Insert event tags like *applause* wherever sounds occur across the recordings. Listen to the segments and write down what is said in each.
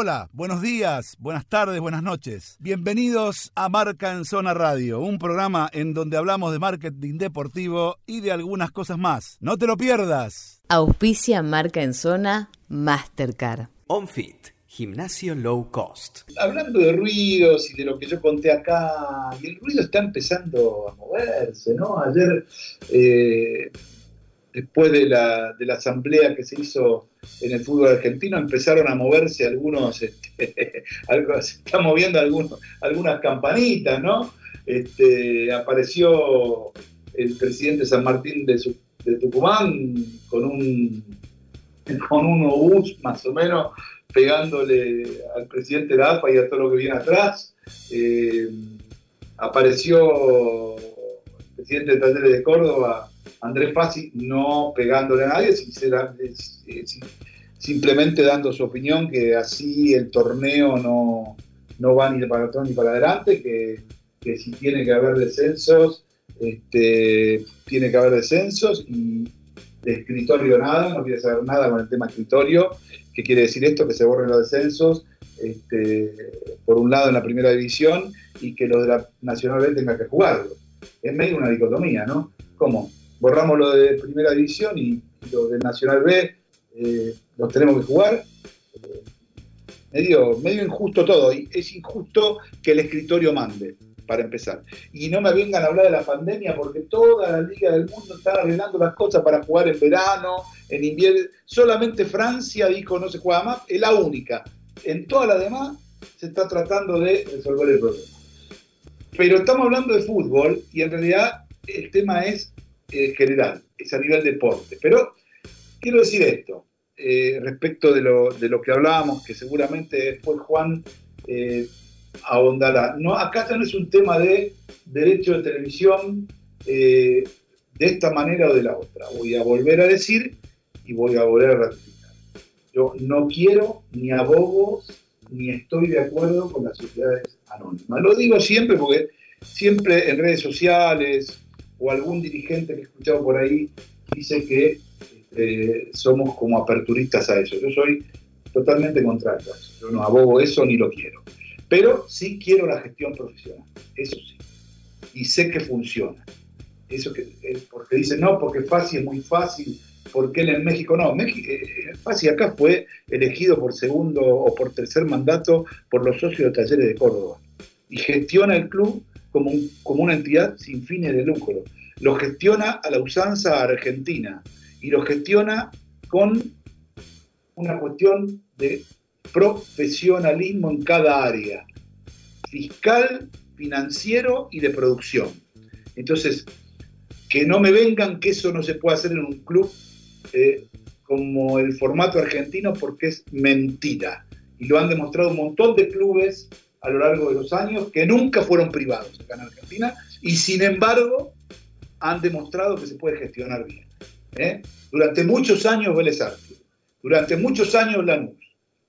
Hola, buenos días, buenas tardes, buenas noches. Bienvenidos a Marca en Zona Radio, un programa en donde hablamos de marketing deportivo y de algunas cosas más. No te lo pierdas. Auspicia Marca en Zona Mastercard. OnFit, gimnasio low cost. Hablando de ruidos y de lo que yo conté acá, el ruido está empezando a moverse, ¿no? Ayer, eh, después de la, de la asamblea que se hizo en el fútbol argentino, empezaron a moverse algunos, este, *laughs* algo, se están moviendo algunos, algunas campanitas, ¿no? Este, apareció el presidente San Martín de, de Tucumán con un, con un obús más o menos pegándole al presidente de la AFA y a todo lo que viene atrás. Eh, apareció el presidente de Talleres de Córdoba, Andrés Fassi, no pegándole a nadie, es- es- simplemente dando su opinión que así el torneo no, no va ni para atrás ni para adelante, que, que si tiene que haber descensos, este, tiene que haber descensos y de escritorio nada, no quiere saber nada con el tema escritorio. ¿Qué quiere decir esto? Que se borren los descensos, este, por un lado en la primera división, y que los de la Nacional B tengan que jugarlo. Es medio una dicotomía, ¿no? ¿Cómo? Borramos lo de primera división y, y los de Nacional B eh, los tenemos que jugar. Eh, medio, medio injusto todo, es injusto que el escritorio mande, para empezar. Y no me vengan a hablar de la pandemia porque toda la liga del mundo está arreglando las cosas para jugar en verano, en invierno. Solamente Francia dijo no se juega más, es la única. En todas las demás se está tratando de resolver el problema. Pero estamos hablando de fútbol y en realidad el tema es general, es a nivel deporte. Pero quiero decir esto, eh, respecto de lo, de lo que hablábamos, que seguramente después Juan eh, ahondará. No, acá no es un tema de derecho de televisión eh, de esta manera o de la otra. Voy a volver a decir y voy a volver a ratificar. Yo no quiero ni abogo ni estoy de acuerdo con las sociedades anónimas. Lo digo siempre porque siempre en redes sociales o algún dirigente que he escuchado por ahí dice que eh, somos como aperturistas a eso. Yo soy totalmente contrario. Yo no abogo eso ni lo quiero. Pero sí quiero la gestión profesional, eso sí. Y sé que funciona. Eso que, eh, porque dicen, no, porque fácil es muy fácil, porque él en México no. México, eh, Fassi acá fue elegido por segundo o por tercer mandato por los socios de Talleres de Córdoba. Y gestiona el club como, un- como una entidad sin fines de lucro. Lo gestiona a la usanza argentina y lo gestiona con una cuestión de profesionalismo en cada área, fiscal, financiero y de producción. Entonces, que no me vengan que eso no se puede hacer en un club eh, como el formato argentino porque es mentira. Y lo han demostrado un montón de clubes a lo largo de los años que nunca fueron privados acá en Argentina y sin embargo han demostrado que se puede gestionar bien. ¿eh? Durante muchos años Vélez Sarsfield, durante muchos años Lanús,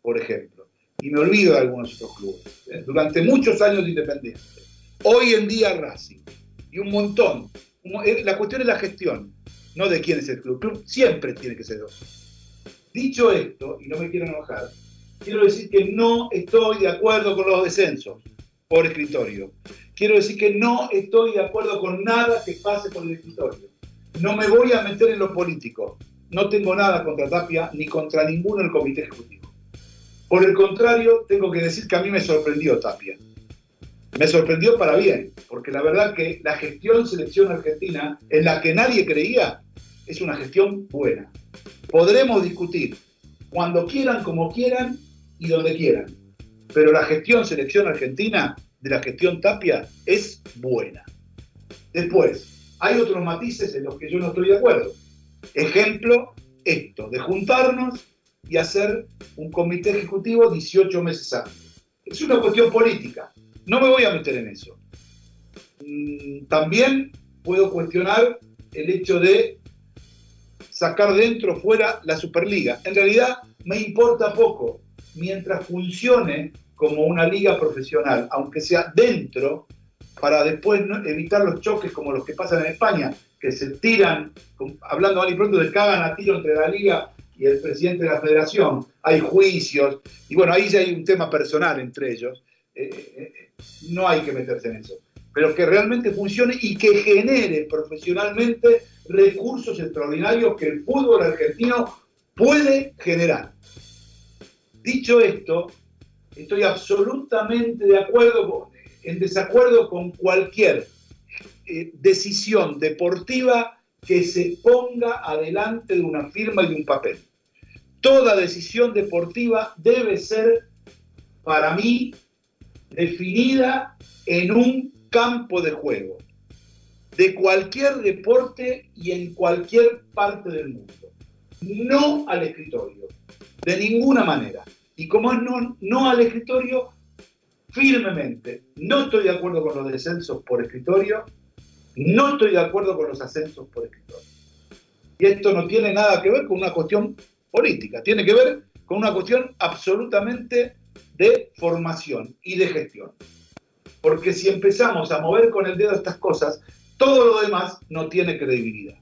por ejemplo, y me olvido de algunos otros clubes, ¿eh? durante muchos años Independiente, hoy en día Racing, y un montón. Eh, La cuestión es la gestión, no de quién es el club. El club siempre tiene que ser dos. Dicho esto, y no me quiero enojar, quiero decir que no estoy de acuerdo con los descensos por escritorio. Quiero decir que no estoy de acuerdo con nada que pase por el escritorio. No me voy a meter en lo político. No tengo nada contra Tapia ni contra ninguno del comité ejecutivo. Por el contrario, tengo que decir que a mí me sorprendió Tapia. Me sorprendió para bien, porque la verdad que la gestión selección argentina, en la que nadie creía, es una gestión buena. Podremos discutir cuando quieran, como quieran y donde quieran. Pero la gestión selección argentina de la gestión Tapia es buena. Después, hay otros matices en los que yo no estoy de acuerdo. Ejemplo, esto, de juntarnos y hacer un comité ejecutivo 18 meses antes. Es una cuestión política. No me voy a meter en eso. Mm, También puedo cuestionar el hecho de sacar dentro o fuera la Superliga. En realidad me importa poco mientras funcione como una liga profesional, aunque sea dentro, para después evitar los choques como los que pasan en España, que se tiran, hablando mal y pronto, se cagan a tiro entre la liga y el presidente de la federación, hay juicios, y bueno, ahí ya hay un tema personal entre ellos, eh, eh, no hay que meterse en eso, pero que realmente funcione y que genere profesionalmente recursos extraordinarios que el fútbol argentino puede generar. Dicho esto, estoy absolutamente de acuerdo, en desacuerdo con cualquier eh, decisión deportiva que se ponga adelante de una firma y de un papel. Toda decisión deportiva debe ser, para mí, definida en un campo de juego, de cualquier deporte y en cualquier parte del mundo. No al escritorio, de ninguna manera. Y como es no, no al escritorio, firmemente, no estoy de acuerdo con los descensos por escritorio, no estoy de acuerdo con los ascensos por escritorio. Y esto no tiene nada que ver con una cuestión política, tiene que ver con una cuestión absolutamente de formación y de gestión. Porque si empezamos a mover con el dedo estas cosas, todo lo demás no tiene credibilidad.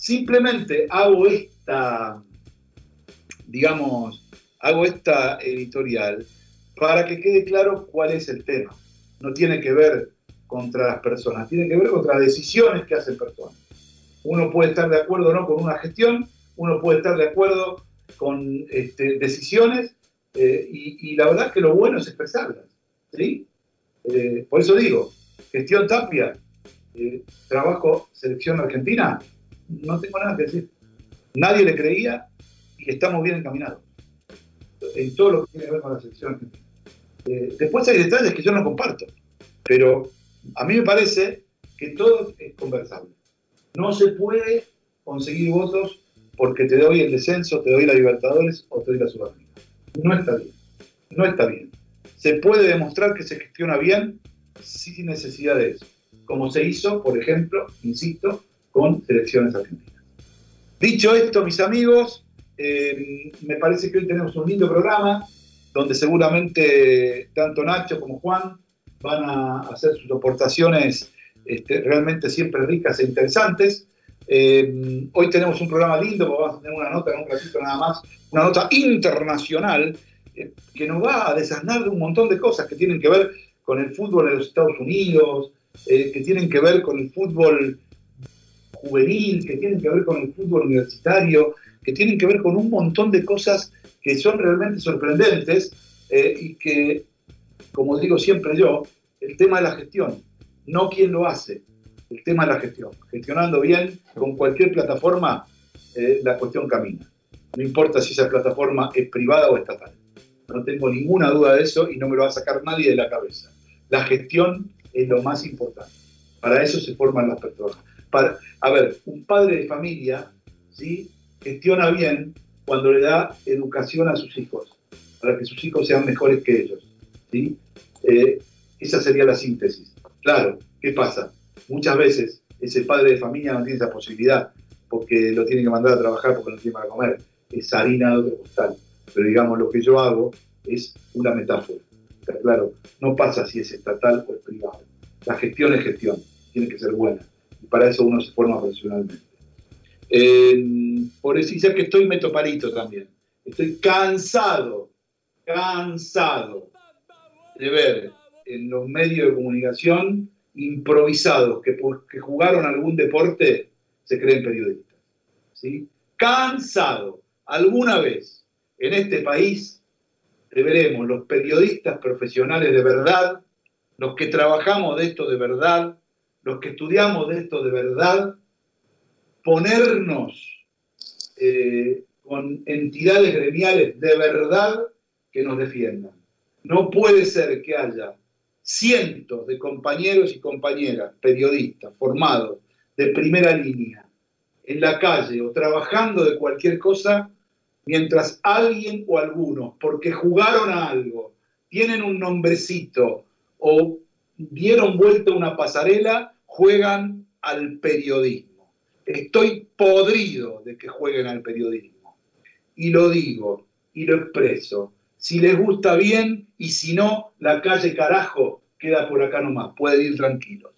Simplemente hago esta, digamos, hago esta editorial para que quede claro cuál es el tema. No tiene que ver contra las personas, tiene que ver contra las decisiones que hacen personas. Uno puede estar de acuerdo o no con una gestión, uno puede estar de acuerdo con este, decisiones, eh, y, la verdad que lo bueno es expresarlas. ¿sí? Eh, por eso digo, gestión Tapia, eh, trabajo selección argentina, no tengo nada que decir. Nadie le creía y estamos bien encaminados en todo lo que tiene que ver con la selección argentina. después hay detalles que yo no comparto, pero a mí me parece que todo es conversable. No se puede conseguir votos porque te doy el descenso, te doy la Libertadores o te doy la Sudamericana. No está bien. No está bien. Se puede demostrar que se gestiona bien sin necesidad de eso, como se hizo, por ejemplo, insisto, con selecciones argentinas. Dicho esto, mis amigos, eh, me parece que hoy tenemos un lindo programa donde seguramente tanto Nacho como Juan van a hacer sus aportaciones este, realmente siempre ricas e interesantes. Eh, hoy tenemos un programa lindo, vamos a tener una nota en un ratito nada más, una nota internacional eh, que nos va a desasnar de un montón de cosas que tienen que ver con el fútbol de los Estados Unidos, que tienen que ver con el fútbol juvenil, que tienen que ver con el fútbol universitario, que tienen que ver con un montón de cosas que son realmente sorprendentes y que, como digo siempre yo, el tema de la gestión, no quién lo hace, el tema de la gestión. Gestionando bien con cualquier plataforma, eh, la cuestión camina. No importa si esa plataforma es privada o estatal. No tengo ninguna duda de eso y no me lo va a sacar nadie de la cabeza. La gestión es lo más importante. Para eso se forman las personas. Para, a ver, un padre de familia ¿sí? Gestiona bien cuando le da educación a sus hijos, para que sus hijos sean mejores que ellos. ¿sí? Eh, esa sería la síntesis. Claro, ¿qué pasa? Muchas veces ese padre de familia no tiene esa posibilidad porque lo tiene que mandar a trabajar porque no tiene para comer. Es harina de otro costal. Pero digamos, lo que yo hago es una metáfora. Está claro, no pasa si es estatal o es privado. La gestión es gestión, tiene que ser buena. Y para eso uno se forma profesionalmente. Por eso, ya que estoy metoparito también. Estoy cansado, cansado de ver en los medios de comunicación improvisados que porque jugaron algún deporte se creen periodistas. ¿sí? Cansado, alguna vez en este país veremos los periodistas profesionales de verdad, los que trabajamos de esto de verdad, los que estudiamos de esto de verdad, ponernos eh, con entidades gremiales de verdad que nos defiendan. No puede ser que haya cientos de compañeros y compañeras, periodistas, formados de primera línea, en la calle o trabajando de cualquier cosa, mientras alguien o algunos, porque jugaron a algo, tienen un nombrecito o dieron vuelta una pasarela, juegan al periodismo. Estoy podrido de que jueguen al periodismo. Y lo digo y lo expreso si les gusta bien y si no, la calle carajo queda por acá nomás, pueden ir tranquilos.